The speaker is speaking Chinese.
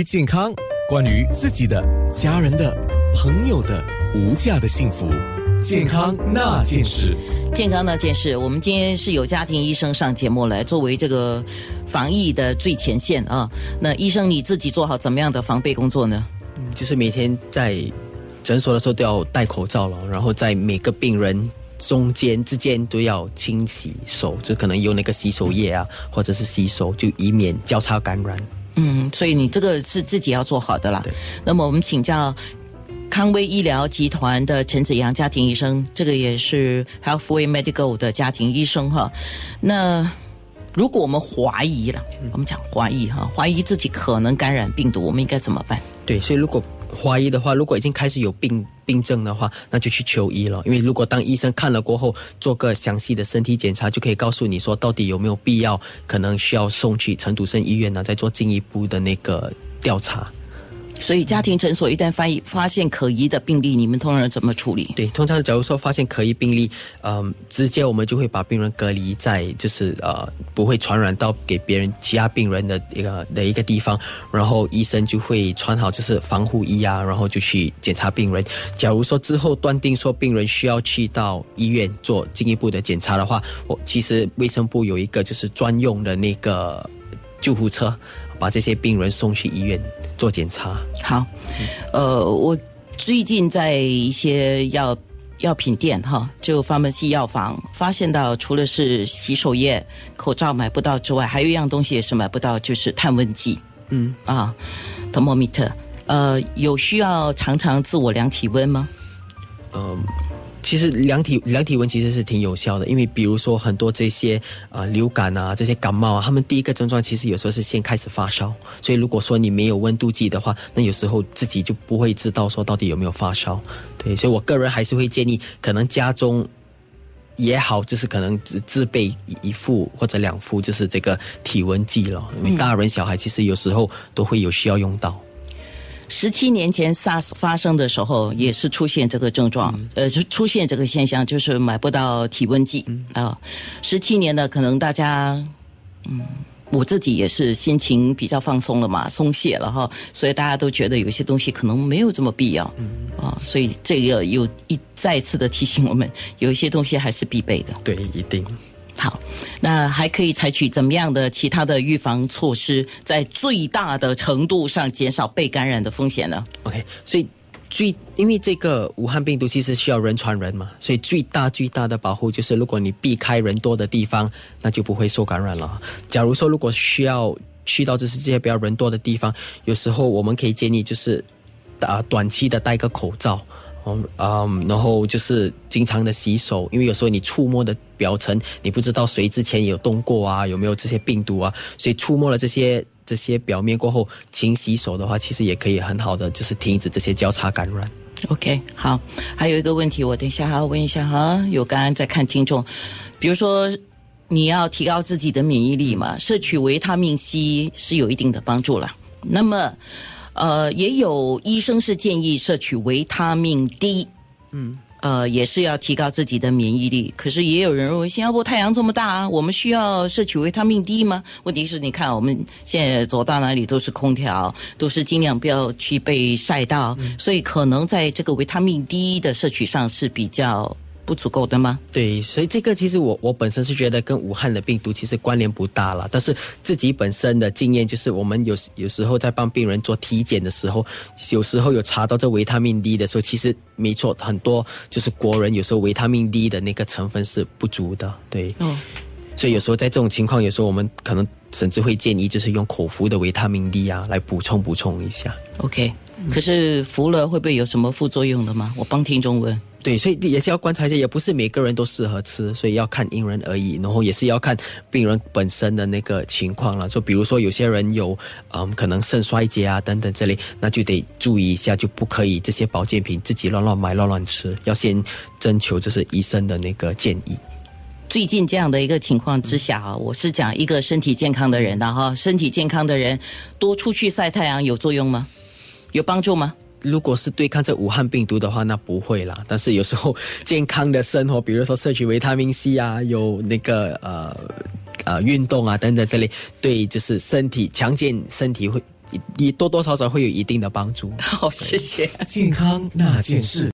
于健康，关于自己的、家人的、朋友的无价的幸福，健康那件事。健康那件事，我们今天是有家庭医生上节目来，作为这个防疫的最前线啊。那医生你自己做好怎么样的防备工作呢？嗯，就是每天在诊所的时候都要戴口罩了，然后在每个病人中间之间都要清洗手，就可能用那个洗手液啊，或者是洗手，就以免交叉感染。嗯，所以你这个是自己要做好的啦。对。那么我们请教。康威医疗集团的陈子阳家庭医生，这个也是 Healthway Medical 的家庭医生哈。那如果我们怀疑了，我们讲怀疑哈，怀疑自己可能感染病毒，我们应该怎么办？对，所以如果怀疑的话，如果已经开始有病病症的话，那就去求医了。因为如果当医生看了过后，做个详细的身体检查，就可以告诉你说到底有没有必要，可能需要送去陈笃生医院呢，再做进一步的那个调查。所以家庭诊所一旦发发现可疑的病例，你们通常怎么处理？对，通常假如说发现可疑病例，嗯，直接我们就会把病人隔离在就是呃不会传染到给别人其他病人的一个的一个地方，然后医生就会穿好就是防护衣啊，然后就去检查病人。假如说之后断定说病人需要去到医院做进一步的检查的话，我其实卫生部有一个就是专用的那个救护车。把这些病人送去医院做检查。好，呃，我最近在一些药药品店哈，就发门西药房发现到，除了是洗手液、口罩买不到之外，还有一样东西也是买不到，就是探问剂。嗯啊，thermometer。呃，有需要常常自我量体温吗？嗯。其实量体量体温其实是挺有效的，因为比如说很多这些啊流感啊这些感冒啊，他们第一个症状其实有时候是先开始发烧，所以如果说你没有温度计的话，那有时候自己就不会知道说到底有没有发烧。对，所以我个人还是会建议，可能家中也好，就是可能只自备一副或者两副，就是这个体温计了，因为大人小孩其实有时候都会有需要用到。十七年前 SARS 发生的时候，也是出现这个症状，呃，就出现这个现象，就是买不到体温计啊。十七年呢可能大家，嗯，我自己也是心情比较放松了嘛，松懈了哈，所以大家都觉得有些东西可能没有这么必要啊。所以这个又一再次的提醒我们，有一些东西还是必备的。对，一定。好，那还可以采取怎么样的其他的预防措施，在最大的程度上减少被感染的风险呢？OK，所以最因为这个武汉病毒其实需要人传人嘛，所以最大最大的保护就是，如果你避开人多的地方，那就不会受感染了。假如说如果需要去到就是这些比较人多的地方，有时候我们可以建议就是，啊，短期的戴个口罩。嗯，然后就是经常的洗手，因为有时候你触摸的表层，你不知道谁之前有动过啊，有没有这些病毒啊，所以触摸了这些这些表面过后，勤洗手的话，其实也可以很好的就是停止这些交叉感染。OK，好，还有一个问题，我等一下还要问一下哈，有刚刚在看听众，比如说你要提高自己的免疫力嘛，摄取维他命 C 是有一定的帮助了，那么。呃，也有医生是建议摄取维他命 D，嗯，呃，也是要提高自己的免疫力。可是也有人认为，新加坡太阳这么大，我们需要摄取维他命 D 吗？问题是，你看我们现在走到哪里都是空调，都是尽量不要去被晒到，所以可能在这个维他命 D 的摄取上是比较。不足够的吗？对，所以这个其实我我本身是觉得跟武汉的病毒其实关联不大了。但是自己本身的经验就是，我们有有时候在帮病人做体检的时候，有时候有查到这维他命 D 的时候，其实没错，很多就是国人有时候维他命 D 的那个成分是不足的。对，哦，所以有时候在这种情况，有时候我们可能甚至会建议就是用口服的维他命 D 啊来补充补充一下。OK，可是服了会不会有什么副作用的吗？我帮听众问。对，所以也是要观察一下，也不是每个人都适合吃，所以要看因人而异，然后也是要看病人本身的那个情况了。就比如说有些人有嗯可能肾衰竭啊等等这类，那就得注意一下，就不可以这些保健品自己乱乱买乱乱吃，要先征求就是医生的那个建议。最近这样的一个情况之下啊，我是讲一个身体健康的人的哈，身体健康的人多出去晒太阳有作用吗？有帮助吗？如果是对抗这武汉病毒的话，那不会啦。但是有时候健康的生活，比如说摄取维他命 C 啊，有那个呃呃运动啊等等这类，对就是身体强健身体会也多多少少会有一定的帮助。好，谢谢。健康那件事。